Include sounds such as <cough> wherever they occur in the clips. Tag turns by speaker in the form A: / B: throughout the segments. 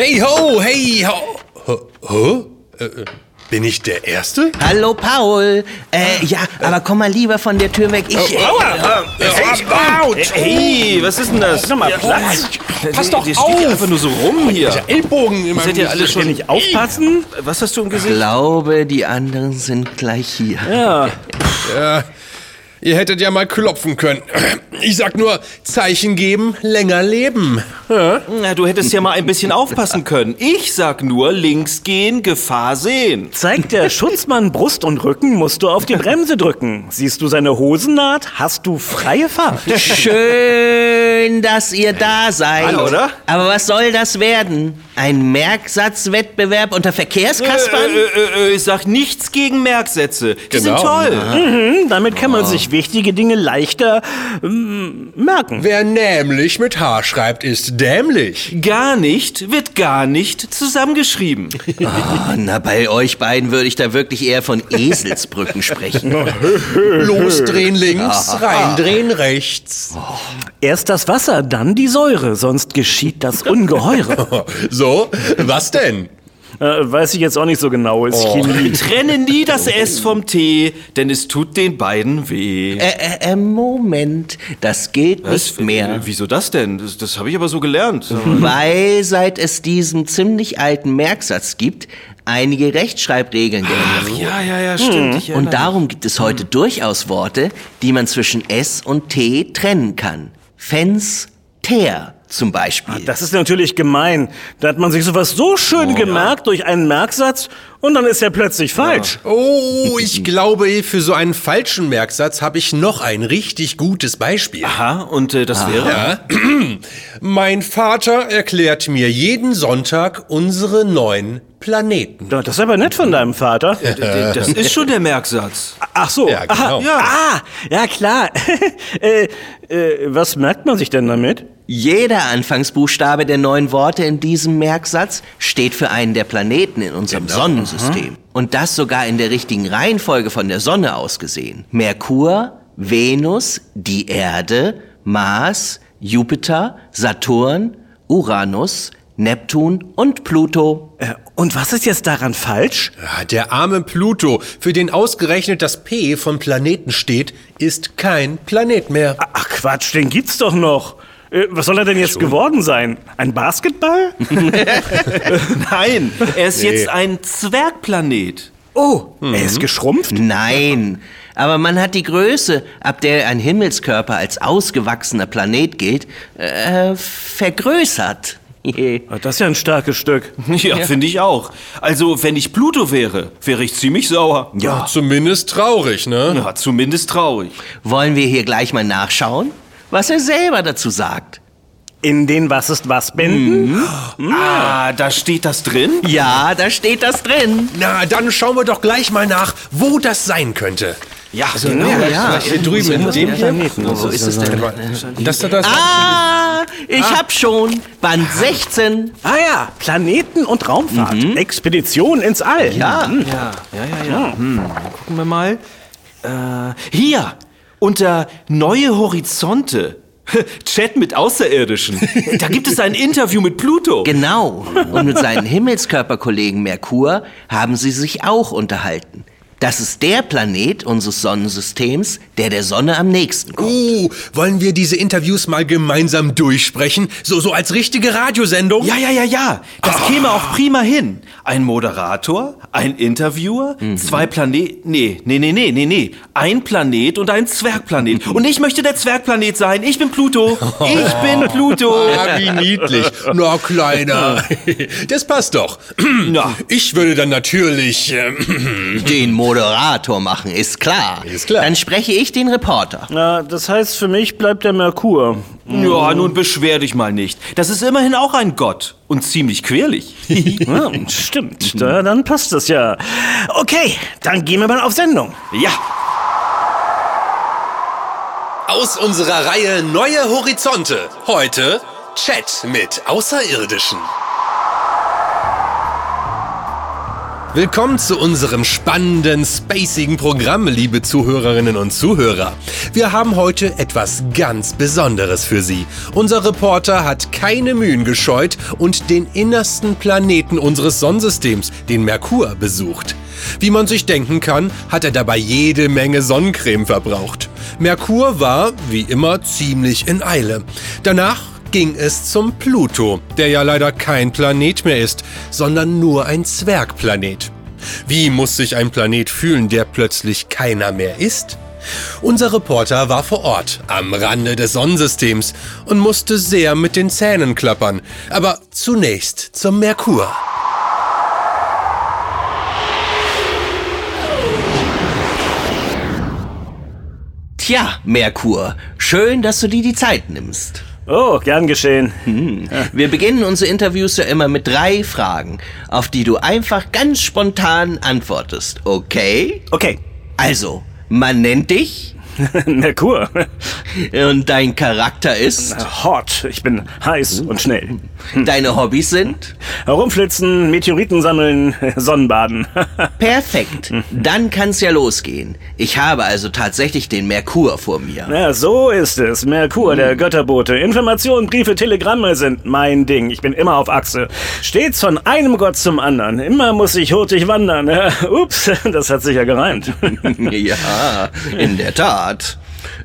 A: Hey ho, hey ho. Hä? Äh, äh, bin ich der Erste?
B: Hallo Paul. Äh, ja, aber komm mal lieber von der Tür weg. Ich. Äh,
C: Hey, was ist denn das?
D: Nochmal Platz.
A: Pass doch
C: Der steht
A: auf.
C: einfach nur so rum hier.
A: Der Ellbogen meinem
C: Seid ihr alle schon
D: nicht aufpassen?
C: Was hast du im
B: ich
C: Gesicht?
B: glaube, die anderen sind gleich hier.
A: Ja, ihr hättet ja mal klopfen können. Ich sag nur, Zeichen geben, länger leben.
C: Na, du hättest ja mal ein bisschen aufpassen können. Ich sag nur, links gehen, Gefahr sehen.
D: Zeigt der Schutzmann Brust und Rücken, musst du auf die Bremse drücken. Siehst du seine Hosennaht, hast du freie Fahrt.
B: Schön, dass ihr da seid.
C: Hallo, oder?
B: Aber was soll das werden? Ein Merksatzwettbewerb unter Verkehrskaspern?
C: Äh, äh, äh, sag nichts gegen Merksätze. Die
A: Genau.
C: sind toll.
D: Hm, damit kann man sich wichtige Dinge leichter ähm, merken.
A: Wer nämlich mit H schreibt, ist dämlich.
C: Gar nicht wird gar nicht zusammengeschrieben. <laughs>
B: Ah, na, bei euch beiden würde ich da wirklich eher von Eselsbrücken sprechen. <laughs>
A: Losdrehen <laughs> links, reindrehen rechts.
D: Erst das Wasser, dann die Säure, sonst geschieht das Ungeheure.
A: So, was denn?
D: Äh, weiß ich jetzt auch nicht so genau, ist Chemie.
C: Trenne nie das S vom T, denn es tut den beiden weh.
B: Äh, äh, äh, Moment, das geht nicht mehr.
C: Äh, Wieso das denn? Das, das habe ich aber so gelernt.
B: Weil seit es diesen ziemlich alten Merksatz gibt, einige Rechtschreibregeln gelten.
C: Ja, ja, ja, stimmt. Ich
B: Und darum gibt es heute durchaus Worte, die man zwischen S und T trennen kann. Fens, Ter zum Beispiel.
D: Das ist natürlich gemein. Da hat man sich sowas so schön gemerkt durch einen Merksatz und dann ist er plötzlich falsch.
A: Oh, ich <laughs> glaube, für so einen falschen Merksatz habe ich noch ein richtig gutes Beispiel.
C: Aha, und äh, das wäre?
A: Ja. <clears throat> Mein Vater erklärt mir jeden Sonntag unsere neun Planeten.
D: Ja, Das ist aber nett von deinem Vater.
C: D- Das ist schon der Merksatz.
D: Ach so.
A: Ja, genau.
D: Aha, ja. Ah, ja klar. <laughs> äh, äh, was merkt man sich denn damit?
B: Jeder Anfangsbuchstabe der neun Worte in diesem Merksatz steht für einen der Planeten in unserem Sonnensystem. Und das sogar in der richtigen Reihenfolge von der Sonne aus gesehen. Merkur, Venus, die Erde, Mars, Jupiter, Saturn, Uranus, Neptun und Pluto.
D: Äh, und was ist jetzt daran falsch?
A: Ja, der arme Pluto, für den ausgerechnet das P von Planeten steht, ist kein Planet mehr.
D: Ach Quatsch, den gibt's doch noch. Äh, was soll er denn jetzt geworden sein? Ein Basketball? <laughs>
C: Nein, er ist jetzt ein Zwergplanet.
D: Oh, er ist geschrumpft?
B: Nein, aber man hat die Größe, ab der ein Himmelskörper als ausgewachsener Planet gilt, äh, vergrößert. <laughs>
D: Ah, Das ist ja ein starkes Stück. <laughs>
C: Ja, finde ich auch. Also, wenn ich Pluto wäre, wäre ich ziemlich sauer.
A: Ja, zumindest traurig, ne?
C: Ja, zumindest traurig.
B: Wollen wir hier gleich mal nachschauen, was er selber dazu sagt?
D: In den Was ist was Bänden?
C: Ah, da steht das drin?
B: Ja, da steht das drin.
A: Na, dann schauen wir doch gleich mal nach, wo das sein könnte.
C: Ja, genau.
B: ja.
A: Hier drüben in dem hier.
D: Planeten.
B: So ist es denn.
A: Das, das, das.
B: Ah, ich hab schon. Band 16.
D: Ah ja, Planeten und Raumfahrt. Expedition ins All.
B: Ja.
D: Hm.
C: Ja, ja, ja, ja. Hm, gucken wir mal. Äh, hier, unter Neue Horizonte. <laughs> Chat mit Außerirdischen. Da gibt es ein Interview mit Pluto.
B: Genau. Und mit seinen Himmelskörperkollegen Merkur haben sie sich auch unterhalten. Das ist der Planet unseres Sonnensystems, der der Sonne am nächsten kommt.
A: Uh, wollen wir diese Interviews mal gemeinsam durchsprechen? So, so als richtige Radiosendung?
C: Ja, ja, ja, ja. Das käme auch prima hin. Ein Moderator, ein Interviewer, zwei Planeten. Nee, nee, nee, nee, nee, nee. Ein Planet und ein Zwergplanet. Und ich möchte der Zwergplanet sein. Ich bin Pluto. Ich bin <laughs> Pluto.
A: Ah, wie niedlich. Na, Kleiner. <laughs> Das passt doch. Ich würde dann natürlich... ähm,
B: Den Moderator machen, ist klar.
A: Ist klar.
B: Dann spreche ich den Reporter.
D: Na, das heißt, für mich bleibt der Merkur.
C: Ja, nun beschwer dich mal nicht. Das ist immerhin auch ein Gott. Und ziemlich quirlig. <laughs>
D: Ja, stimmt, da, dann passt das ja. Okay, dann gehen wir mal auf Sendung.
C: Ja.
A: Aus unserer Reihe Neue Horizonte. Heute Chat mit Außerirdischen. Willkommen zu unserem spannenden, spacigen Programm, liebe Zuhörerinnen und Zuhörer. Wir haben heute etwas ganz Besonderes für Sie. Unser Reporter hat keine Mühen gescheut und den innersten Planeten unseres Sonnensystems, den Merkur, besucht. Wie man sich denken kann, hat er dabei jede Menge Sonnencreme verbraucht. Merkur war, wie immer, ziemlich in Eile. Danach ging es zum Pluto, der ja leider kein Planet mehr ist, sondern nur ein Zwergplanet. Wie muss sich ein Planet fühlen, der plötzlich keiner mehr ist? Unser Reporter war vor Ort, am Rande des Sonnensystems und musste sehr mit den Zähnen klappern. Aber zunächst zum Merkur.
B: Tja, Merkur, schön, dass du dir die Zeit nimmst.
D: Oh, gern geschehen.
B: Wir beginnen unsere Interviews ja immer mit drei Fragen, auf die du einfach ganz spontan antwortest, okay?
D: Okay,
B: Also, man nennt dich <laughs>
D: Merkur.
B: und dein Charakter ist,
D: Hot. Ich bin heiß und schnell.
B: Deine Hobbys sind
D: Herumflitzen, Meteoriten sammeln, <laughs> Sonnenbaden. <laughs>
B: perfekt. Dann kann's ja losgehen. Ich habe also tatsächlich den Merkur vor mir.
D: Ja, so ist es. Merkur, der Götterbote. Informationen, Briefe, Telegramme sind mein Ding. Ich bin immer auf Achse. Stets von einem Gott zum anderen. Immer muss ich hurtig wandern. <laughs> Ups, das hat sich ja gereimt.
B: ja, in der Tat.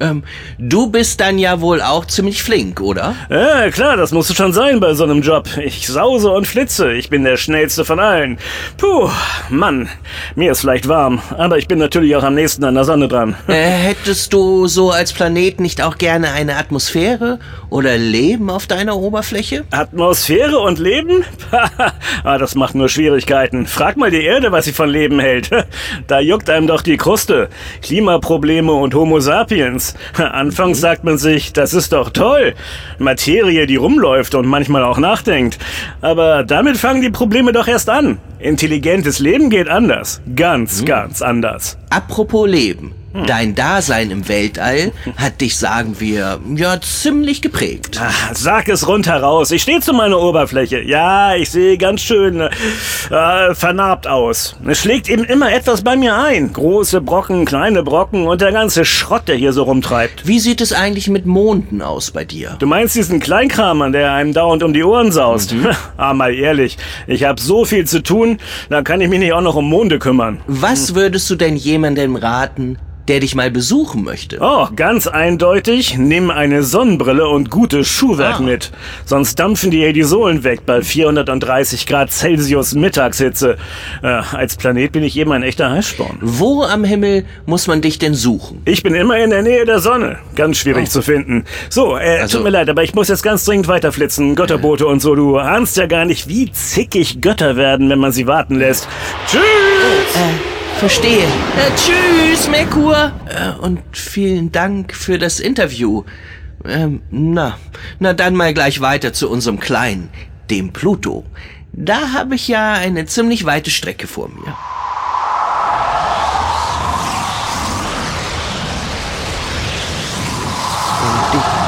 B: Ähm, du bist dann ja wohl auch ziemlich flink, oder?
D: Ja, klar, das musste schon sein bei so einem Job. Ich sause und flitze. Ich bin der schnellste von allen. Puh, Mann, mir ist vielleicht warm. Aber ich bin natürlich auch am nächsten an der Sonne dran.
B: Äh, hättest du so als Planet nicht auch gerne eine Atmosphäre oder Leben auf deiner Oberfläche?
D: Atmosphäre und Leben? <laughs> ah, das macht nur Schwierigkeiten. Frag mal die Erde, was sie von Leben hält. <laughs> da juckt einem doch die Kruste. Klimaprobleme und Homo sapiens. <laughs> Anfangs sagt man sich, das ist doch toll. Materie, die rumläuft und manchmal auch nachdenkt. Aber damit fangen die Probleme doch erst an. Intelligentes Leben geht anders. Ganz, ganz anders.
B: Apropos Leben. Dein Dasein im Weltall hat dich, sagen wir, ja, ziemlich geprägt.
D: Ah, Sag es rundheraus. Ich stehe zu meiner Oberfläche. Ja, ich sehe ganz schön äh, vernarbt aus. Es schlägt eben immer etwas bei mir ein. Große Brocken, kleine Brocken und der ganze Schrott, der hier so rumtreibt.
B: Wie sieht es eigentlich mit Monden aus bei dir?
D: Du meinst diesen Kleinkramern, der einem dauernd um die Ohren saust? <laughs> ah, mal ehrlich. Ich habe so viel zu tun, da kann ich mich nicht auch noch um Monde kümmern.
B: Was würdest du denn jemandem raten, der dich mal besuchen möchte?
D: Oh, ganz eindeutig, nimm eine Sonnenbrille und gutes Schuhwerk
B: Ah.
D: mit. Sonst dampfen dir die Sohlen weg bei 430 Grad Celsius Mittagshitze. Äh, als Planet bin ich eben ein echter Heißsporn.
B: Wo am Himmel muss man dich denn suchen?
D: Ich bin immer in der Nähe der Sonne. Ganz schwierig zu finden. So, äh,
B: Also-
D: tut mir leid, aber ich muss jetzt ganz dringend weiterflitzen. Götterbote und so. Du ahnst ja gar nicht, wie zickig Götter werden, wenn man sie warten lässt. Tschüss!
B: Verstehe. Äh, tschüss, Merkur. Äh, und vielen Dank für das Interview. Ähm, na, na dann mal gleich weiter zu unserem Kleinen, dem Pluto. Da habe ich ja eine ziemlich weite Strecke vor mir.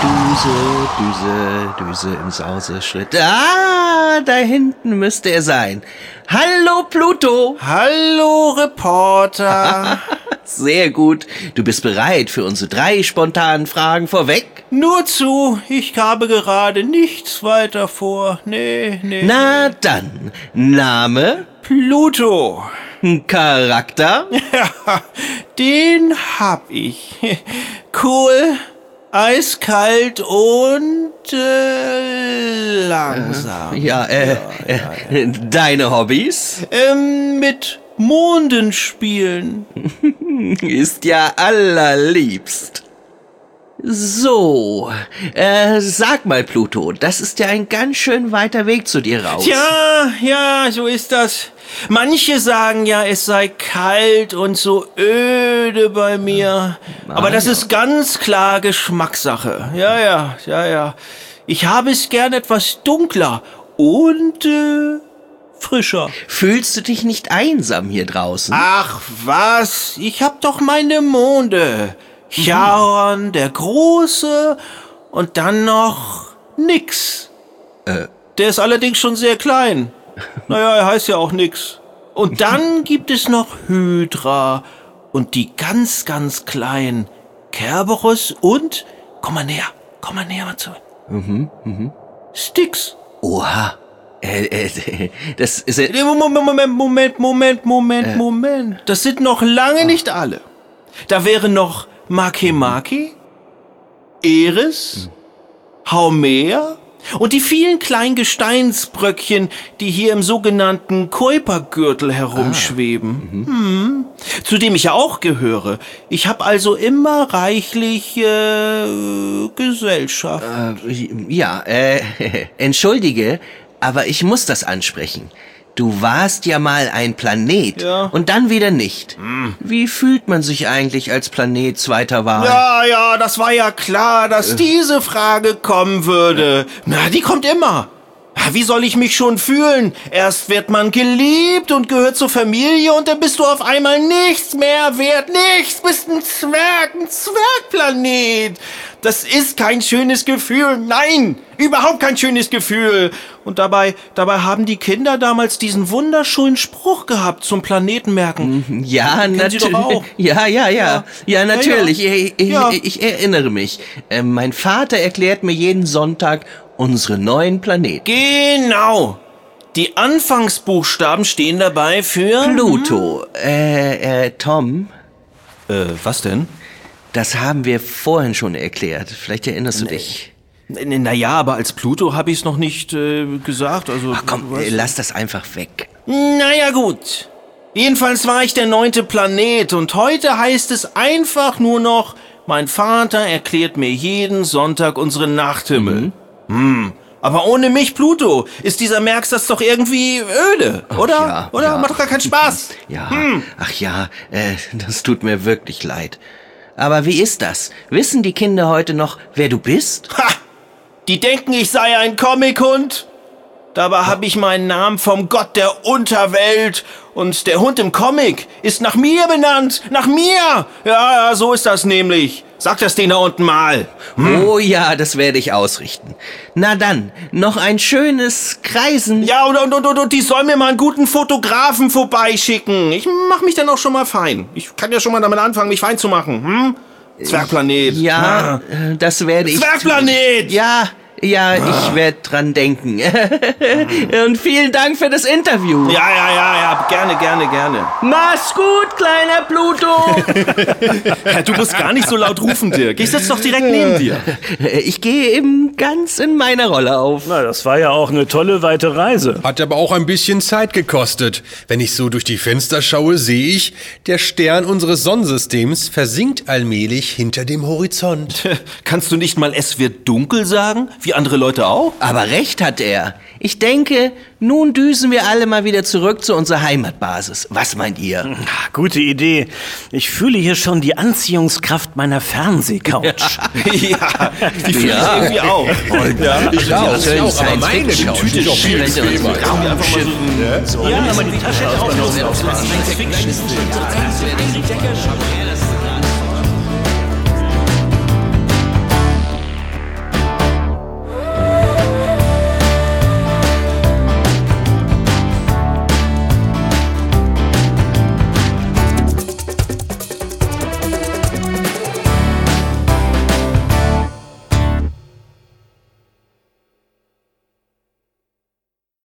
B: Düse, Düse, Düse im Sauseschritt. Ah, da hinten müsste er sein. Hallo, Pluto.
C: Hallo, Reporter. <laughs>
B: Sehr gut. Du bist bereit für unsere drei spontanen Fragen vorweg?
C: Nur zu, ich habe gerade nichts weiter vor. Nee, nee.
B: Na dann. Name?
C: Pluto.
B: Charakter?
C: Ja, <laughs> den hab ich. Cool, eiskalt und äh, langsam.
B: Ja, äh, äh, deine Hobbys?
C: Ähm, mit Monden spielen. <laughs>
B: Ist ja allerliebst. So, äh, sag mal, Pluto, das ist ja ein ganz schön weiter Weg zu dir raus.
C: Ja, ja, so ist das. Manche sagen ja, es sei kalt und so öde bei mir. Aber das ist ganz klar Geschmackssache. Ja, ja, ja, ja. Ich habe es gern etwas dunkler und äh, frischer.
B: Fühlst du dich nicht einsam hier draußen?
C: Ach was, ich hab doch meine Monde. Charon, der Große und dann noch nix.
B: Äh.
C: Der ist allerdings schon sehr klein. <laughs> Naja, er heißt ja auch nix. Und dann <laughs> gibt es noch Hydra und die ganz, ganz kleinen Kerberos und, komm mal näher, komm mal näher mal zu. Mhm, mhm. Sticks.
B: Oha. Äh, äh, das ist... Äh,
C: Moment, Moment, Moment, Moment, Moment, Moment. Das sind noch lange nicht alle. Da wären noch Makemake, Eris, Haumea und die vielen kleinen Gesteinsbröckchen, die hier im sogenannten Kuipergürtel herumschweben. Hm. Zu dem ich ja auch gehöre. Ich habe also immer reichlich äh, Gesellschaft.
B: äh, ja, äh, <laughs> entschuldige, aber ich muss das ansprechen. Du warst ja mal ein Planet
C: Ja.
B: und dann wieder nicht. Wie fühlt man sich eigentlich als Planet zweiter Wahl?
C: Ja, ja, das war ja klar, dass diese Frage kommen würde. Na, die kommt immer. Wie soll ich mich schon fühlen? Erst wird man geliebt und gehört zur Familie und dann bist du auf einmal nichts mehr wert. Nichts, bist ein Zwerg, ein Zwergplanet. Das ist kein schönes Gefühl. Nein, überhaupt kein schönes Gefühl. Und dabei, dabei haben die Kinder damals diesen wunderschönen Spruch gehabt zum Planetenmerken.
B: Ja,
C: Sie doch
B: natürlich.
C: auch. <laughs>
B: Ja, ja, ja. Ja, natürlich.
C: Ja, ja.
B: Ich, ich,
C: Ja.
B: ich erinnere mich. Äh, mein Vater erklärt mir jeden Sonntag unsere neuen Planeten.
C: Genau. Die Anfangsbuchstaben stehen dabei für...
B: Pluto. Äh, äh, Tom,
C: Äh, was denn?
B: das haben wir vorhin schon erklärt. Vielleicht erinnerst du dich.
C: Naja, aber als Pluto habe ich es noch nicht äh, gesagt. Also,
B: Ach komm,
C: was?
B: äh, lass das einfach weg.
C: Naja, gut. Jedenfalls war ich der neunte Planet und heute heißt es einfach nur noch, mein Vater erklärt mir jeden Sonntag unseren Nachthimmel. Hm. Aber ohne mich, Pluto, ist dieser Merksatz doch irgendwie öde, oder?
B: ja,
C: oder?
B: ja.
C: Macht doch gar keinen Spaß. <laughs>
B: Ja, ach ja, äh, das tut mir wirklich leid. Aber wie ist das? Wissen die Kinder heute noch, wer du bist?
C: Ha! Die denken, ich sei ein Comichund. Dabei habe ich meinen Namen vom Gott der Unterwelt. Und der Hund im Comic ist nach mir benannt. Nach mir. Ja, so ist das nämlich. Sag das denen da unten mal.
B: Oh ja, das werde ich ausrichten. Na dann, noch ein schönes Kreisen.
C: Ja, und, und, und, und, und die sollen mir mal einen guten Fotografen vorbeischicken. Ich mach mich dann auch schon mal fein. Ich kann ja schon mal damit anfangen, mich fein zu machen. Hm? Zwergplanet.
B: Ja, äh, das werde ich.
C: Zwergplanet!
B: Ja, ja, ich werde dran denken. <laughs> Und vielen Dank für das Interview.
C: Ja, ja, ja, ja, gerne, gerne, gerne.
B: Mach's gut, kleiner Pluto. <laughs>
C: Ja, du musst gar nicht so laut rufen, Dirk. Ich sitze doch direkt neben dir. <laughs>
B: ich gehe eben ganz in meiner Rolle auf.
D: Na, das war ja auch eine tolle weite Reise.
A: Hat aber auch ein bisschen Zeit gekostet. Wenn ich so durch die Fenster schaue, sehe ich, der Stern unseres Sonnensystems versinkt allmählich hinter dem Horizont.
C: Kannst du nicht mal es wird dunkel sagen? Wie andere Leute auch?
B: Aber recht hat er. Ich denke, nun düsen wir alle mal wieder zurück zu unserer Heimatbasis. Was meint ihr?
D: Gute Idee. Ich fühle hier schon die Anziehungskraft meiner Fernsehcouch. <laughs>
C: ja, die fühle ich irgendwie auch. <laughs> Ja.
A: Ich auch, ich auch, aber meine. Couch ist doch viel
D: Ja, aber die Tasche auch noch.
B: Fiction.